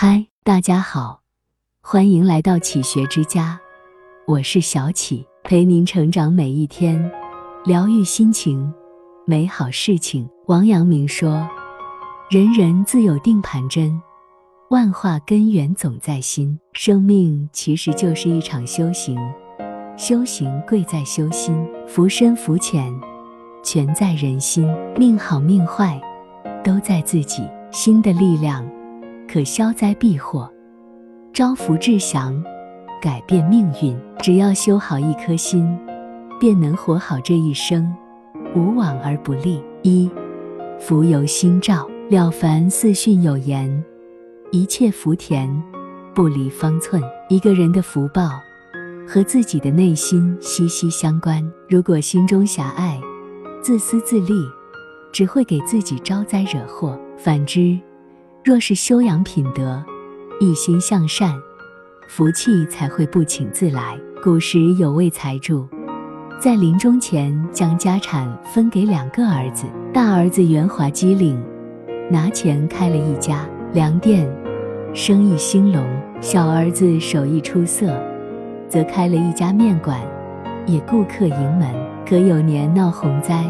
嗨，大家好，欢迎来到启学之家，我是小启，陪您成长每一天，疗愈心情，美好事情。王阳明说：“人人自有定盘针，万化根源总在心。”生命其实就是一场修行，修行贵在修心，浮深浮浅，全在人心。命好命坏，都在自己心的力量。可消灾避祸，招福至祥，改变命运。只要修好一颗心，便能活好这一生，无往而不利。一福由心造，《了凡四训》有言：“一切福田，不离方寸。”一个人的福报和自己的内心息息相关。如果心中狭隘、自私自利，只会给自己招灾惹祸；反之，若是修养品德，一心向善，福气才会不请自来。古时有位财主，在临终前将家产分给两个儿子。大儿子圆滑机灵，拿钱开了一家粮店，生意兴隆；小儿子手艺出色，则开了一家面馆，也顾客盈门。可有年闹洪灾，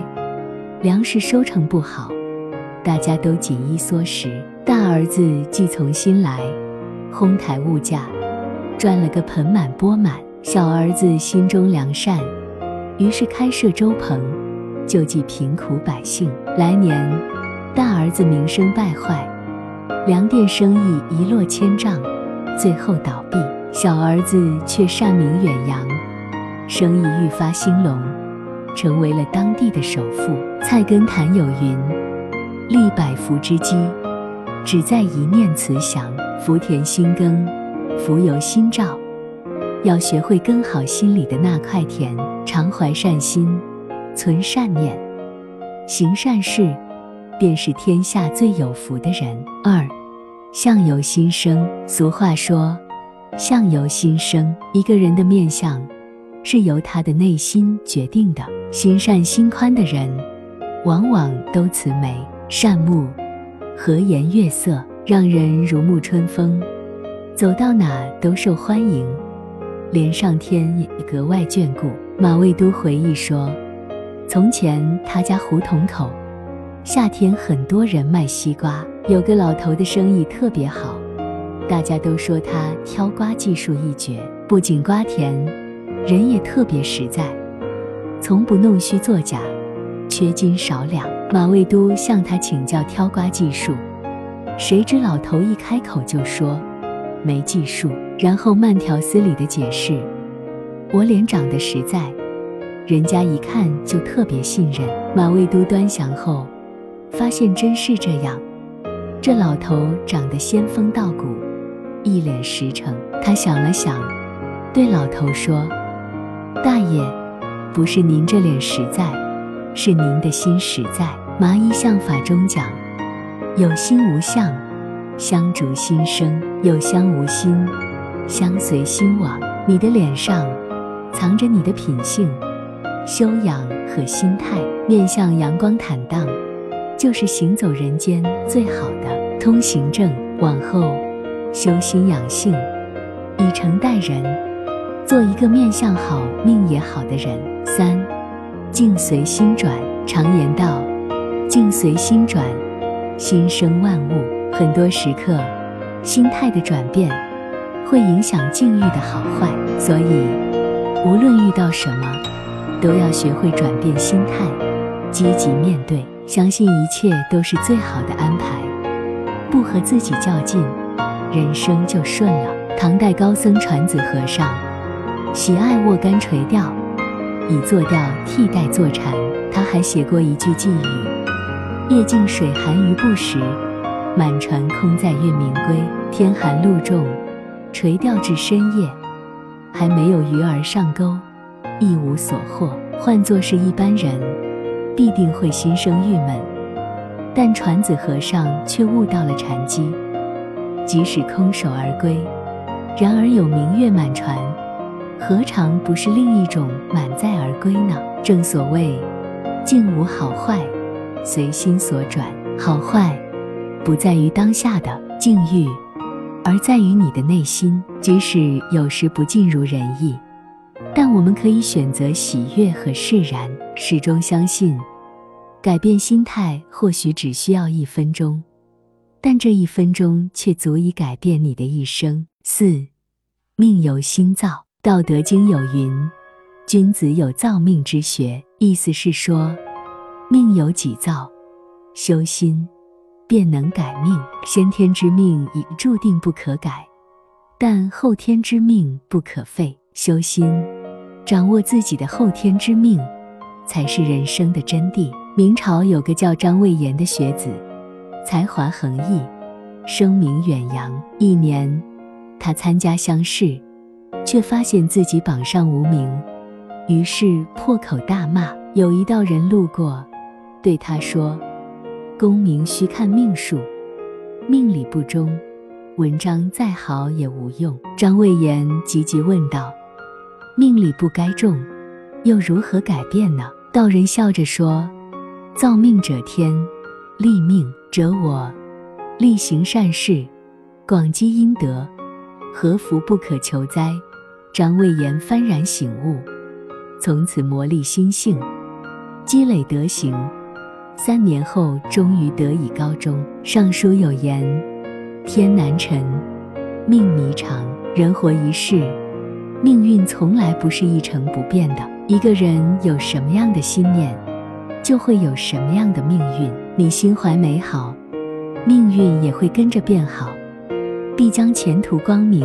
粮食收成不好。大家都紧衣缩食，大儿子既从心来，哄抬物价，赚了个盆满钵满。小儿子心中良善，于是开设粥棚，救济贫苦百姓。来年，大儿子名声败坏，粮店生意一落千丈，最后倒闭。小儿子却善名远扬，生意愈发兴隆，成为了当地的首富。菜根谭有云。立百福之基，只在一念慈祥。福田心耕，福由心照。要学会耕好心里的那块田，常怀善心，存善念，行善事，便是天下最有福的人。二，相由心生。俗话说，相由心生。一个人的面相，是由他的内心决定的。心善心宽的人，往往都慈眉。善目，和颜悦色，让人如沐春风，走到哪都受欢迎，连上天也格外眷顾。马未都回忆说，从前他家胡同口夏天很多人卖西瓜，有个老头的生意特别好，大家都说他挑瓜技术一绝，不仅瓜甜，人也特别实在，从不弄虚作假。缺斤少两，马未都向他请教挑瓜技术，谁知老头一开口就说没技术，然后慢条斯理的解释：“我脸长得实在，人家一看就特别信任。”马未都端详后，发现真是这样，这老头长得仙风道骨，一脸实诚。他想了想，对老头说：“大爷，不是您这脸实在。”是您的心实在。麻衣相法中讲，有心无相，相逐心生；有相无心，相随心往。你的脸上藏着你的品性、修养和心态，面向阳光坦荡，就是行走人间最好的通行证。往后修心养性，以诚待人，做一个面相好、命也好的人。三。境随心转，常言道：“境随心转，心生万物。”很多时刻，心态的转变会影响境遇的好坏。所以，无论遇到什么，都要学会转变心态，积极面对，相信一切都是最好的安排。不和自己较劲，人生就顺了。唐代高僧传子和尚喜爱握竿垂钓。以坐钓替代坐禅。他还写过一句寄语：“夜静水寒鱼不食，满船空载月明归。天寒路重，垂钓至深夜，还没有鱼儿上钩，一无所获。换作是一般人，必定会心生郁闷。但船子和尚却悟到了禅机，即使空手而归，然而有明月满船。”何尝不是另一种满载而归呢？正所谓，境无好坏，随心所转。好坏，不在于当下的境遇，而在于你的内心。即使有时不尽如人意，但我们可以选择喜悦和释然，始终相信，改变心态或许只需要一分钟，但这一分钟却足以改变你的一生。四，命由心造，《道德经》有云：“君子有造命之学。”意思是说，命由己造，修心便能改命。先天之命已注定不可改。但后天之命不可废，修心，掌握自己的后天之命，才是人生的真谛。明朝有个叫张魏延的学子，才华横溢，声名远扬。一年，他参加乡试，却发现自己榜上无名，于是破口大骂。有一道人路过，对他说：“功名须看命数，命里不中。”文章再好也无用。张魏延急急问道：“命里不该中，又如何改变呢？”道人笑着说：“造命者天，立命者我。力行善事，广积阴德，何福不可求哉？”张魏延幡然醒悟，从此磨砺心性，积累德行。三年后，终于得以高中。尚书有言。天难沉，命弥长。人活一世，命运从来不是一成不变的。一个人有什么样的心念，就会有什么样的命运。你心怀美好，命运也会跟着变好，必将前途光明，